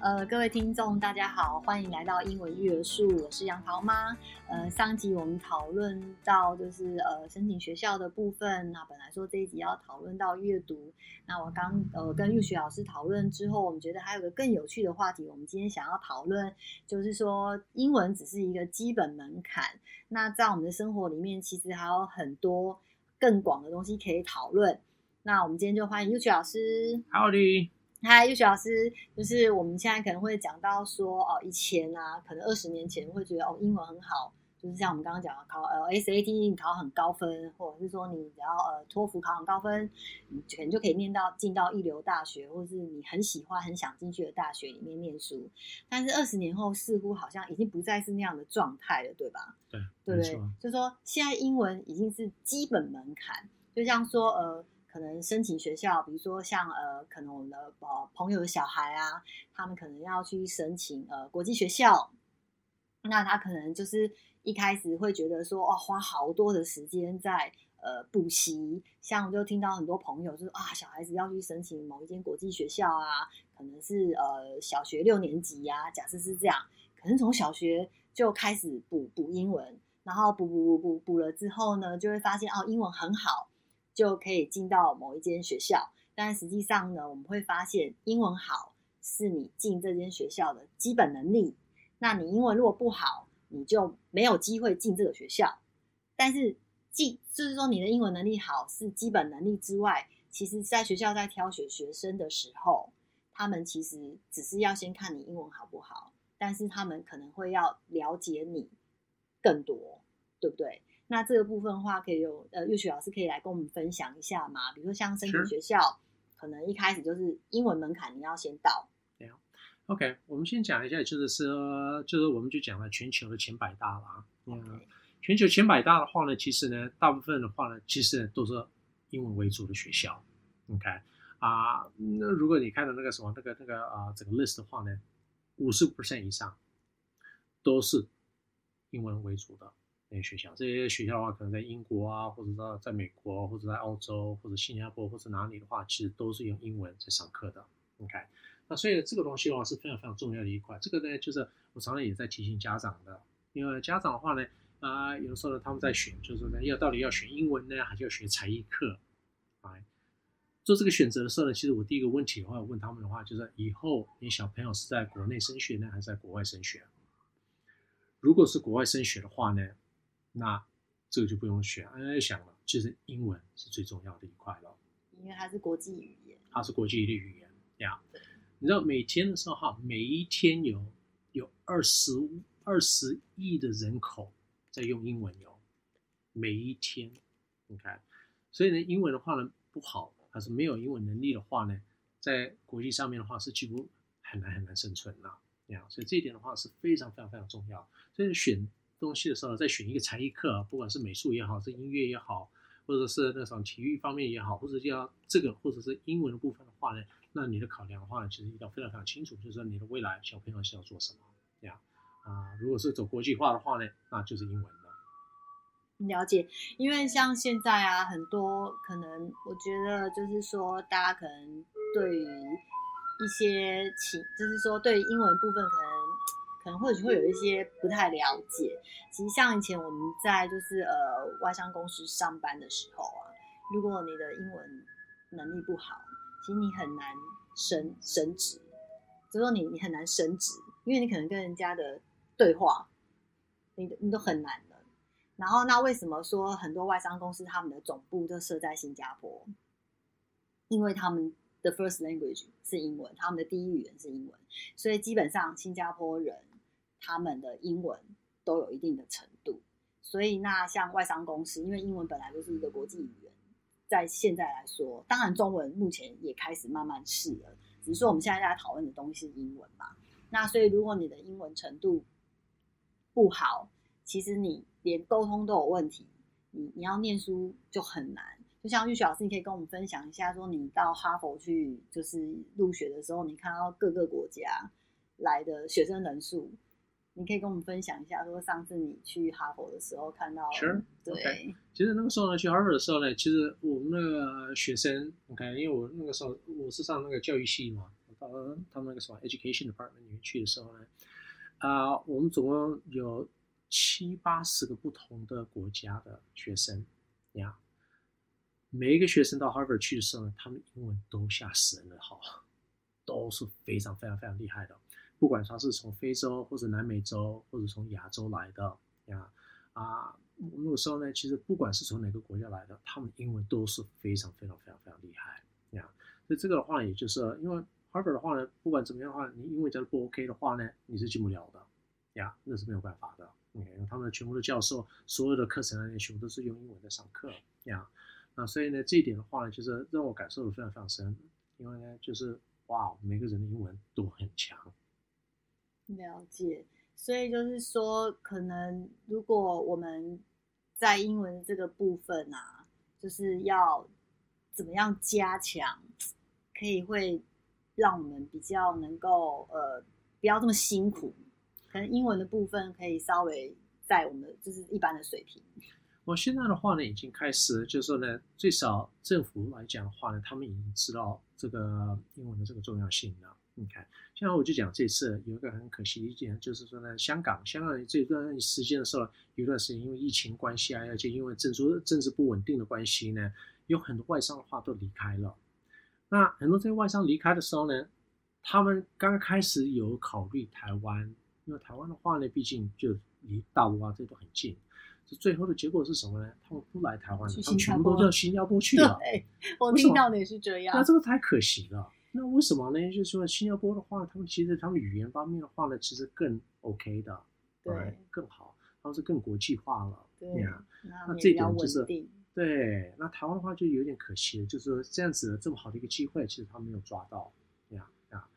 呃，各位听众，大家好，欢迎来到英文育儿树，我是杨桃妈。呃，上集我们讨论到就是呃申请学校的部分，那本来说这一集要讨论到阅读，那我刚呃跟玉雪老师讨论之后，我们觉得还有个更有趣的话题，我们今天想要讨论，就是说英文只是一个基本门槛，那在我们的生活里面，其实还有很多更广的东西可以讨论。那我们今天就欢迎玉雪老师。Howdy。嗨，玉雪老师，就是我们现在可能会讲到说，哦，以前啊，可能二十年前会觉得哦，英文很好，就是像我们刚刚讲的考呃 SAT 你考很高分，或者是说你只要呃托福考很高分，你可能就可以念到进到一流大学，或者是你很喜欢很想进去的大学里面念书。但是二十年后，似乎好像已经不再是那样的状态了，对吧？对，对不对？就是说现在英文已经是基本门槛，就像说呃。可能申请学校，比如说像呃，可能我们的呃朋友的小孩啊，他们可能要去申请呃国际学校，那他可能就是一开始会觉得说，哇，花好多的时间在呃补习。像我就听到很多朋友就是啊，小孩子要去申请某一间国际学校啊，可能是呃小学六年级呀、假设是这样，可能从小学就开始补补英文，然后补补补补补了之后呢，就会发现哦，英文很好。就可以进到某一间学校，但实际上呢，我们会发现英文好是你进这间学校的基本能力。那你英文如果不好，你就没有机会进这个学校。但是进就是说你的英文能力好是基本能力之外，其实在学校在挑选学生的时候，他们其实只是要先看你英文好不好，但是他们可能会要了解你更多，对不对？那这个部分的话，可以有呃，玉雪老师可以来跟我们分享一下吗？比如说像申请学校，可能一开始就是英文门槛你要先到。对啊，OK，我们先讲一下，就是说，就是我们就讲了全球的前百大了啊。嗯.全球前百大的话呢，其实呢，大部分的话呢，其实都是英文为主的学校。OK，啊，那如果你看到那个什么那个那个啊整个 list 的话呢，五十 percent 以上都是英文为主的。那些学校，这些学校的话，可能在英国啊，或者在在美国，或者在澳洲，或者新加坡，或者哪里的话，其实都是用英文在上课的。OK，那所以这个东西的话是非常非常重要的一块。这个呢，就是我常常也在提醒家长的，因为家长的话呢，啊、有的时候呢，他们在选，就是呢，要到底要选英文呢，还是要学才艺课？啊，做这个选择的时候呢，其实我第一个问题的话，我问他们的话，就是以后你小朋友是在国内升学呢，还是在国外升学？如果是国外升学的话呢？那这个就不用选，哎，要想了，其实英文是最重要的一块了，因为它是国际语言，它是国际的语言呀。你知道每天的时候哈，每一天有有二十二十亿的人口在用英文哟，每一天，你看，所以呢，英文的话呢不好，还是没有英文能力的话呢，在国际上面的话是几乎很难很难生存了呀。Yeah. 所以这一点的话是非常非常非常重要，所以选。东西的时候，再选一个才艺课，不管是美术也好，是音乐也好，或者是那种体育方面也好，或者叫这个，或者是英文的部分的话呢，那你的考量的话，其实一定要非常非常清楚，就是说你的未来小朋友是要做什么，这样啊。如果是走国际化的话呢，那就是英文的。了解，因为像现在啊，很多可能我觉得就是说，大家可能对于一些情，就是说对英文部分可能。或者会有一些不太了解。其实像以前我们在就是呃外商公司上班的时候啊，如果你的英文能力不好，其实你很难升升职，就说你你很难升职，因为你可能跟人家的对话，你你都很难的。然后那为什么说很多外商公司他们的总部都设在新加坡？因为他们的 first language 是英文，他们的第一语言是英文，所以基本上新加坡人。他们的英文都有一定的程度，所以那像外商公司，因为英文本来就是一个国际语言，在现在来说，当然中文目前也开始慢慢试了，只是说我们现在在讨论的东西是英文嘛。那所以如果你的英文程度不好，其实你连沟通都有问题，你你要念书就很难。就像玉雪老师，你可以跟我们分享一下，说你到哈佛去就是入学的时候，你看到各个国家来的学生人数。你可以跟我们分享一下，说上次你去哈佛的时候看到，Sure. 对，okay. 其实那个时候呢，去哈佛的时候呢，其实我们那个学生，你看，因为我那个时候我是上那个教育系嘛，到他们那个什么 education department 里面去的时候呢，啊、呃，我们总共有七八十个不同的国家的学生呀。每一个学生到 Harvard 去的时候呢，他们英文都吓死人了，好，都是非常非常非常厉害的。不管他是从非洲或者南美洲或者从亚洲来的呀，啊，那个时候呢，其实不管是从哪个国家来的，他们英文都是非常非常非常非常厉害呀。所以这个的话，也就是因为 Harvard 的话呢，不管怎么样的话，你英文假如不 OK 的话呢，你是进不了的呀，那是没有办法的。嗯，因为他们全部的教授，所有的课程啊，全部都是用英文在上课呀。那，所以呢，这一点的话呢，就是让我感受的非常非常深，因为呢，就是哇，每个人的英文都很强。了解，所以就是说，可能如果我们在英文这个部分啊，就是要怎么样加强，可以会让我们比较能够呃，不要这么辛苦，可能英文的部分可以稍微在我们就是一般的水平。我现在的话呢，已经开始，就是说呢，最少政府来讲的话呢，他们已经知道这个英文的这个重要性了。你看，像我就讲这次有一个很可惜的一点，就是说呢，香港，香港这段时间的时候，有一段时间因为疫情关系啊，而且因为政治政治不稳定的关系呢，有很多外商的话都离开了。那很多这些外商离开的时候呢，他们刚刚开始有考虑台湾，因为台湾的话呢，毕竟就离大陆啊这都很近。最后的结果是什么呢？他们不来台湾了，他们全部都到新加坡去了。对，我听到的也是这样。那这个太可惜了。那为什么呢？就是说新加坡的话，他们其实他们语言方面的话呢，其实更 OK 的，对，更好，他们是更国际化了。对呀，那这点就是对。那台湾的话就有点可惜了，就是说这样子这么好的一个机会，其实他没有抓到。对呀啊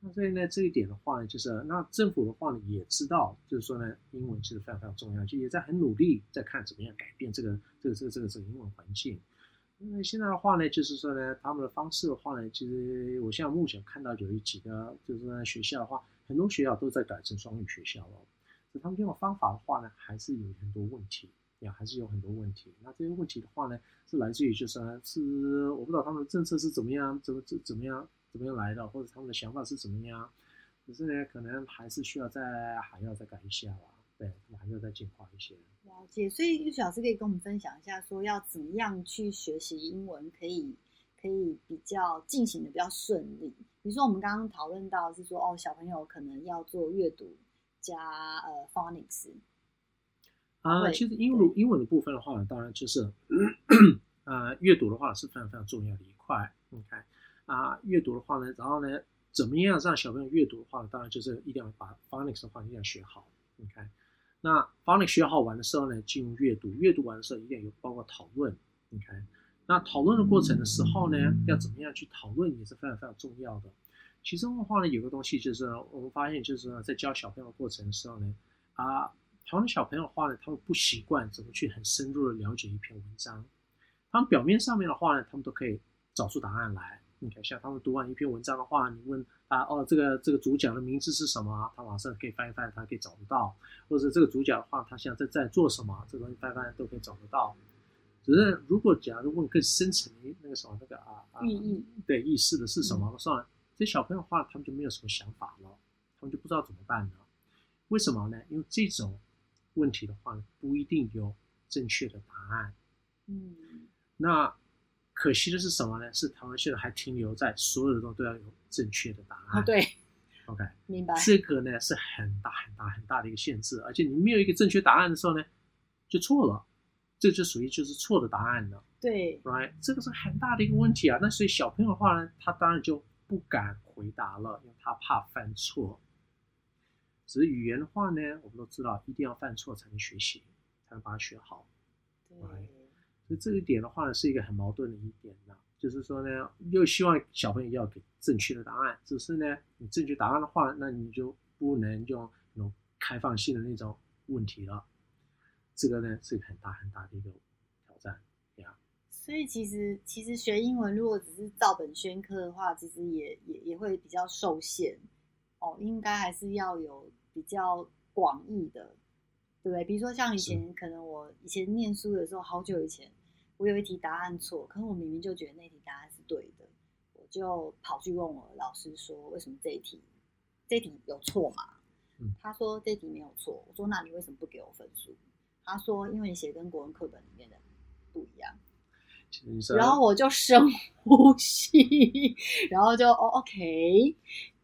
那所以呢，这一点的话呢，就是那政府的话呢也知道，就是说呢，英文其实非常非常重要，就也在很努力在看怎么样改变这个这个这个这个这个英文环境。因为现在的话呢，就是说呢，他们的方式的话呢，其实我现在目前看到有一几个，就是说学校的话，很多学校都在改成双语学校了。所以他们用的方法的话呢，还是有很多问题，也，还是有很多问题。那这些问题的话呢，是来自于就是呢，是我不知道他们的政策是怎么样，怎么怎怎么样。怎么样来的，或者他们的想法是怎么样？可是呢，可能还是需要再还要再改一下吧。对，还要再进化一些。了解，所以玉雪老师可以跟我们分享一下，说要怎么样去学习英文，可以可以比较进行的比较顺利。比如说，我们刚刚讨论到是说，哦，小朋友可能要做阅读加呃 phonics。啊，其实英文英文的部分的话呢，当然就是呃，阅读的话是非常非常重要的一块。你看。啊，阅读的话呢，然后呢，怎么样让小朋友阅读的话，当然就是一定要把 phonics 的话一定要学好。你看，那 phonics 学好完的时候呢，进入阅读，阅读完的时候一定有包括讨论。你看，那讨论的过程的时候呢，要怎么样去讨论也是非常非常重要的。其中的话呢，有个东西就是我们发现，就是说在教小朋友过程的时候呢，啊，讨论小朋友的话呢，他们不习惯怎么去很深入的了解一篇文章。他们表面上面的话呢，他们都可以找出答案来。你看，像他们读完一篇文章的话，你问啊哦，这个这个主角的名字是什么？他马上可以翻一翻，他可以找得到。或者这个主角的话，他现在在在做什么？这个东西翻一翻都可以找得到。只是如果假如问更深层的那个什么那个啊啊，意义对意思的是什么？算了，这小朋友的话，他们就没有什么想法了，他们就不知道怎么办了。为什么呢？因为这种问题的话，不一定有正确的答案。嗯，那。可惜的是什么呢？是台湾现在还停留在所有的东西都要有正确的答案。哦、对，OK，明白。这个呢是很大很大很大的一个限制，而且你没有一个正确答案的时候呢，就错了，这就属于就是错的答案了。对，right，这个是很大的一个问题啊。那所以小朋友的话呢，他当然就不敢回答了，因为他怕犯错。只是语言的话呢，我们都知道一定要犯错才能学习，才能把它学好。对。Right? 所以这一点的话呢，是一个很矛盾的一点呢，就是说呢，又希望小朋友要给正确的答案，只是呢，你正确答案的话，那你就不能用那种开放性的那种问题了。这个呢，是一个很大很大的一个挑战呀。所以其实其实学英文如果只是照本宣科的话，其实也也也会比较受限哦，应该还是要有比较广义的，对不对？比如说像以前可能我以前念书的时候，好久以前。我有一题答案错，可是我明明就觉得那题答案是对的，我就跑去问我老师说，为什么这一题这一题有错吗？嗯，他说这题没有错。我说那你为什么不给我分数？他说因为你写跟国文课本里面的不一样。然后我就深呼吸，然后就哦，OK，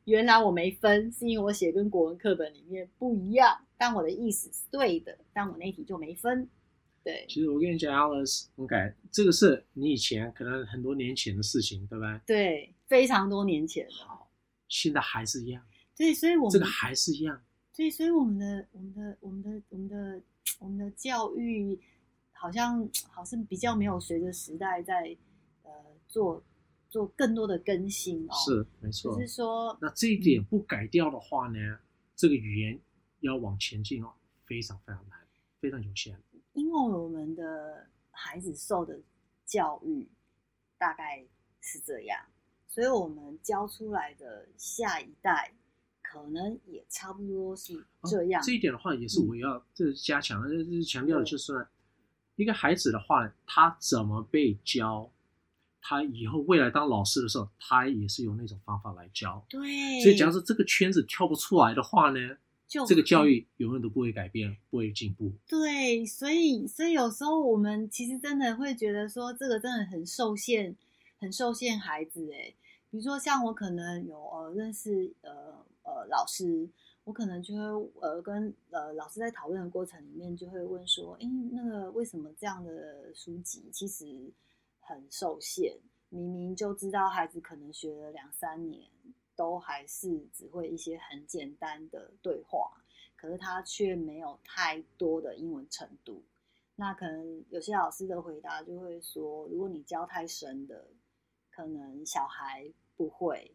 原来我没分，是因为我写跟国文课本里面不一样，但我的意思是对的，但我那题就没分。对，其实我跟你讲，Alice，OK，这个是你以前可能很多年前的事情，对吧？对，非常多年前。好，现在还是一样。对，所以我们这个还是一样。对，所以我们的我们的我们的我们的我们的教育。好像好像比较没有随着时代在呃做做更多的更新哦，是没错。就是说，那这一点不改掉的话呢，嗯、这个语言要往前进哦，非常非常难，非常有限。因为我们的孩子受的教育大概是这样，所以我们教出来的下一代可能也差不多是这样。哦、这一点的话，也是我要这加强的，这、强调的就是。一个孩子的话，他怎么被教，他以后未来当老师的时候，他也是用那种方法来教。对，所以假如说这个圈子跳不出来的话呢，就这个教育永远都不会改变，不会进步。对，所以所以有时候我们其实真的会觉得说，这个真的很受限，很受限孩子。诶，比如说像我可能有呃认识呃呃老师。我可能就会呃跟呃老师在讨论的过程里面就会问说，诶，那个为什么这样的书籍其实很受限？明明就知道孩子可能学了两三年，都还是只会一些很简单的对话，可是他却没有太多的英文程度。那可能有些老师的回答就会说，如果你教太深的，可能小孩不会，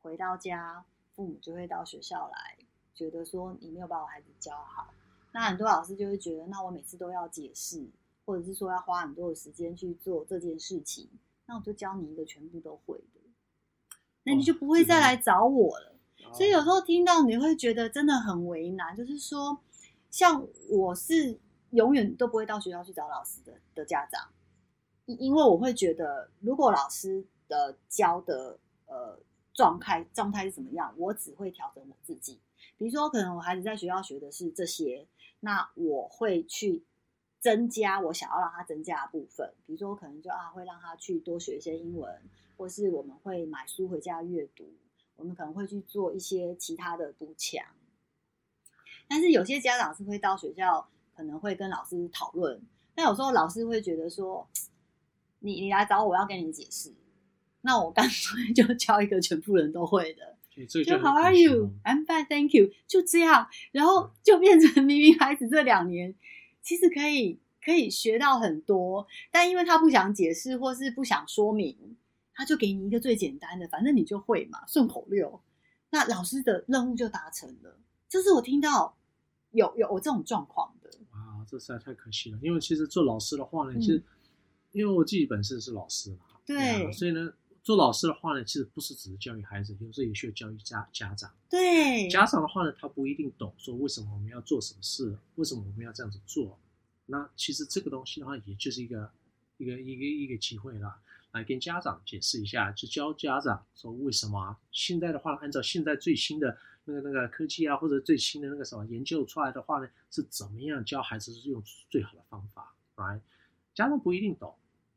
回到家父母就会到学校来。觉得说你没有把我孩子教好，那很多老师就会觉得，那我每次都要解释，或者是说要花很多的时间去做这件事情，那我就教你一个全部都会的，那你就不会再来找我了。哦，所以有时候听到你会觉得真的很为难，就是说，像我是永远都不会到学校去找老师的的家长，因为我会觉得，如果老师的教的呃状态状态是怎么样，我只会调整我自己。比如说，可能我孩子在学校学的是这些，那我会去增加我想要让他增加的部分。比如说，我可能就啊会让他去多学一些英文，或是我们会买书回家阅读，我们可能会去做一些其他的补强。但是有些家长是会到学校，可能会跟老师讨论。但有时候老师会觉得说，你你来找我，我要跟你解释，那我干脆就教一个全部人都会的。就，就 How are you? I'm fine, thank you。就这样，然后就变成明明孩子这两年其实可以可以学到很多，但因为他不想解释或是不想说明，他就给你一个最简单的，反正你就会嘛，顺口溜。那老师的任务就达成了。这是我听到有有我这种状况的。哇，这实在太可惜了。因为其实做老师的话呢，嗯、其实因为我自己本身是老师嘛，对，所以呢。做老师的话呢，其实不是只是教育孩子，有时候也需要教育家家长。对，家长的话呢，他不一定懂说为什么我们要做什么事，为什么我们要这样子做。那其实这个东西的话，也就是一个一个一个一个机会啦，来跟家长解释一下，就教家长说为什么现在的话，按照现在最新的那个那个科技啊，或者最新的那个什么研究出来的话呢，是怎么样教孩子是用最好的方法，right？家长不一定懂，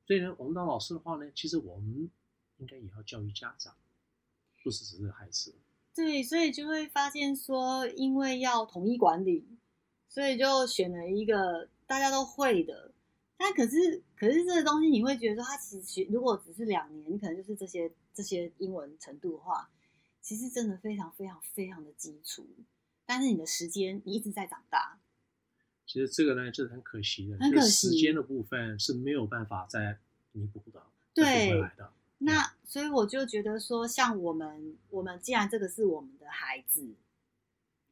所以呢，我们当老师的话呢，其实我们。应该也要教育家长，不是只是孩子。对，所以就会发现说，因为要统一管理，所以就选了一个大家都会的。但可是，可是这个东西你会觉得说，它其实如果只是两年，你可能就是这些这些英文程度的话，其实真的非常非常非常的基础。但是你的时间，你一直在长大。其实这个呢，就是很可惜的，很可惜，时间的部分是没有办法再弥补的，对，回来的。那所以我就觉得说，像我们，我们既然这个是我们的孩子，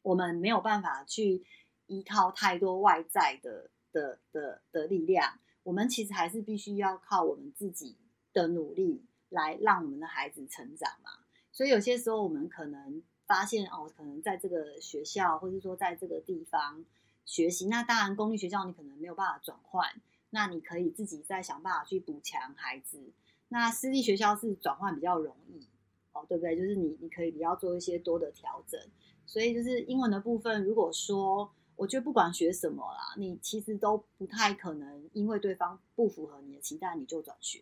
我们没有办法去依靠太多外在的的的的力量，我们其实还是必须要靠我们自己的努力来让我们的孩子成长嘛。所以有些时候我们可能发现哦，可能在这个学校，或者说在这个地方学习，那当然公立学校你可能没有办法转换，那你可以自己再想办法去补强孩子。那私立学校是转换比较容易，哦，对不对？就是你你可以比较做一些多的调整。所以就是英文的部分，如果说我觉得不管学什么啦，你其实都不太可能因为对方不符合你的期待你就转学，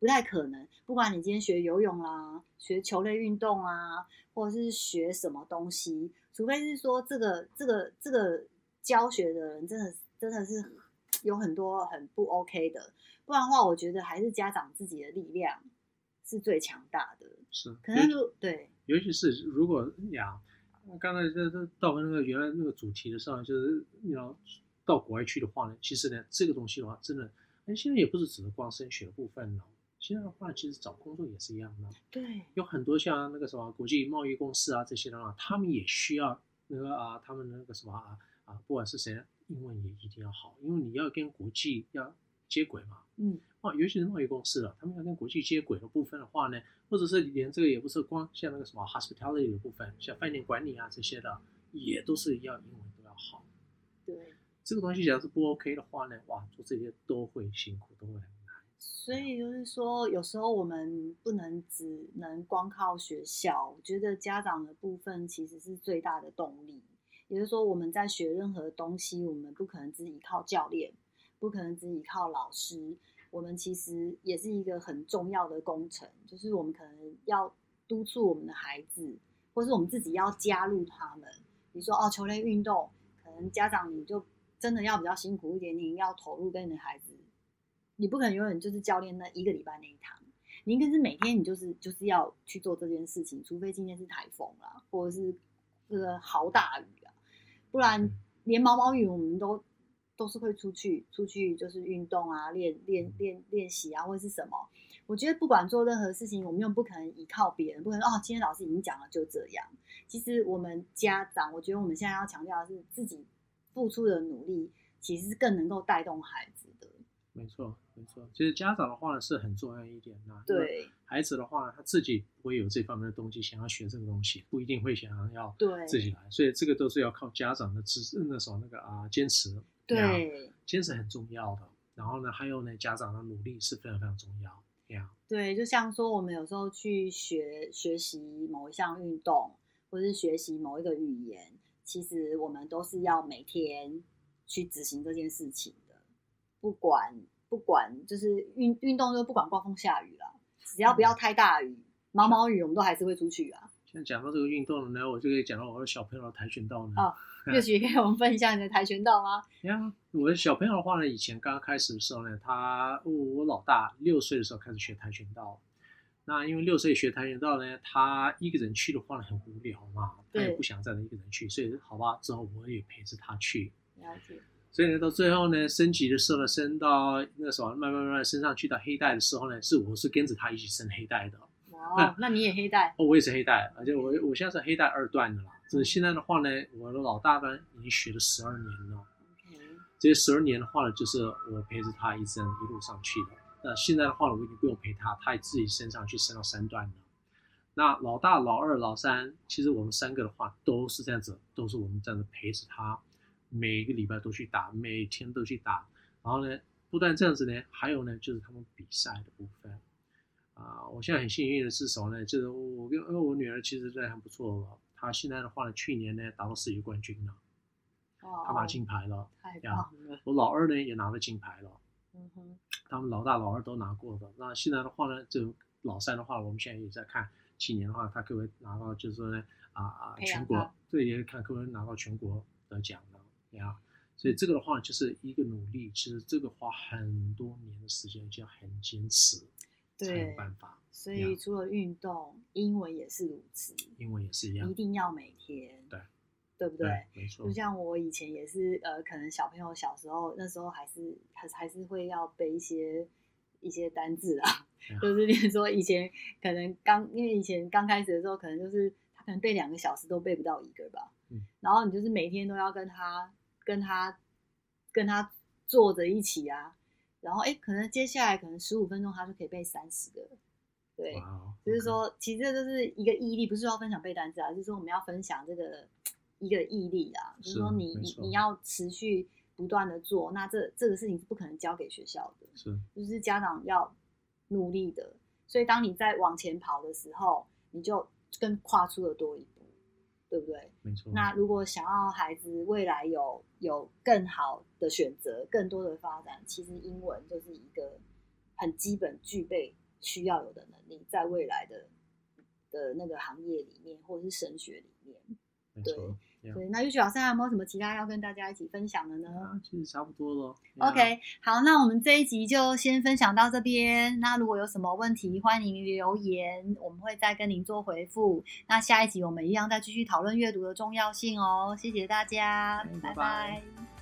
不太可能。不管你今天学游泳啦，学球类运动啊，或者是学什么东西，除非是说这个这个这个教学的人真的真的是有很多很不 OK 的，不然的话，我觉得还是家长自己的力量是最强大的。是，可能就对，尤其是如果呀。刚才这这到那个原来那个主题的时候，就是你要到国外去的话呢，其实呢，这个东西的话，真的，哎，现在也不是只能光升学的部分了。现在的话，其实找工作也是一样的。对，有很多像那个什么国际贸易公司啊这些的话，他们也需要那个啊，他们那个什么啊啊，不管是谁，英文也一定要好，因为你要跟国际要接轨嘛。嗯。哦，尤其是贸易公司了，他们要跟国际接轨的部分的话呢，或者是连这个也不是光像那个什么 hospitality 的部分，像饭店管理啊这些的，也都是要英文都要好。对，这个东西只要是不 OK 的话呢，哇，做这些都会辛苦，都会很难。所以就是说，有时候我们不能只能光靠学校，我觉得家长的部分其实是最大的动力。也就是说，我们在学任何东西，我们不可能只依靠教练，不可能只依靠老师。我们其实也是一个很重要的工程，就是我们可能要督促我们的孩子，或是我们自己要加入他们。比如说哦，球类运动，可能家长你就真的要比较辛苦一点，你要投入跟你的孩子，你不可能永远就是教练那一个礼拜那一堂，你应该是每天你就是就是要去做这件事情，除非今天是台风啦，或者是这个豪大雨啊，不然连毛毛雨我们都。都是会出去，出去就是运动啊，练练练练习啊，或者是什么。我觉得不管做任何事情，我们又不可能依靠别人，不可能哦。今天老师已经讲了，就这样。其实我们家长，我觉得我们现在要强调的是自己付出的努力，其实是更能够带动孩子的。没错，没错。其实家长的话呢是很重要一点的。对。孩子的话呢，他自己不会有这方面的东西，想要学这个东西，不一定会想要对自己来。所以这个都是要靠家长的支持，那时候那个啊坚持。对，坚持很重要的。然后呢，还有呢，家长的努力是非常非常重要。对，就像说我们有时候去学学习某一项运动，或是学习某一个语言，其实我们都是要每天去执行这件事情的。不管不管，就是运运动就不管刮风下雨了，只要不要太大雨，毛毛雨我们都还是会出去啊。现在讲到这个运动呢，我就可以讲到我的小朋友的跆拳道呢。哦，乐许可以跟我们分享你的跆拳道吗？呀，我的小朋友的话呢，以前刚刚开始的时候呢，他我，我老大六岁的时候开始学跆拳道。那因为六岁学跆拳道呢，他一个人去的话呢，很无聊嘛，他也不想再一个人去，所以好吧，之后我也陪着他去。了解。所以呢，到最后呢，升级的时候呢，升到那个什么，慢慢慢慢升上去到黑带的时候呢，是我是跟着他一起升黑带的。哦，那你也黑带？哦，我也是黑带，而且我我现在是黑带二段的了。就是现在的话呢，我的老大呢已经学了十二年了。Okay. 这十二年的话呢，就是我陪着他一直一路上去的。那现在的话呢，我已经不用陪他，他也自己升上去升到三段了。那老大、老二、老三，其实我们三个的话都是这样子，都是我们这样子陪着他，每个礼拜都去打，每天都去打。然后呢，不但这样子呢，还有呢，就是他们比赛的部分。啊，我现在很幸运的是什么呢？就是我跟因为我女儿其实真的很不错，她现在的话呢，去年呢打到世界冠军了，哦，她拿金牌了，太棒了。我老二呢也拿了金牌了，嗯哼，他们老大老二都拿过的。那现在的话呢，就老三的话，我们现在也在看，去年的话他可不可以拿到，就是说呢啊啊全国，对，也看可不可以拿到全国得奖的呀。所以这个的话就是一个努力，其实这个花很多年的时间，就要很坚持。对，所以除了运动，英文也是如此。英文也是一样，一定要每天。对，对不对？对，没错。就像我以前也是，呃，可能小朋友小时候那时候还是还还是会要背一些一些单字啊，就是比如说以前可能刚因为以前刚开始的时候，可能就是他可能背两个小时都背不到一个吧。嗯。然后你就是每天都要跟他跟他跟他坐着一起啊。然后，哎，可能接下来可能十五分钟，他就可以背三十个。对，wow. 就是说，其实这就是一个毅力，不是说要分享背单词啊，就是说我们要分享这个一个毅力啊，就是说你你你要持续不断的做，那这这个事情是不可能交给学校的，是，就是家长要努力的。所以当你在往前跑的时候，你就更跨出了多一步，对不对？没错。那如果想要孩子未来有有更好的选择、更多的发展，其实英文就是一个很基本具备需要有的能力，在未来的的那个行业里面，或者是升学里面，对。对，那玉雪老师还有没有什么其他要跟大家一起分享的呢？啊、其实差不多了。OK，好，那我们这一集就先分享到这边。那如果有什么问题，欢迎留言，我们会再跟您做回复。那下一集我们一样再继续讨论阅读的重要性哦。谢谢大家，拜拜。拜拜。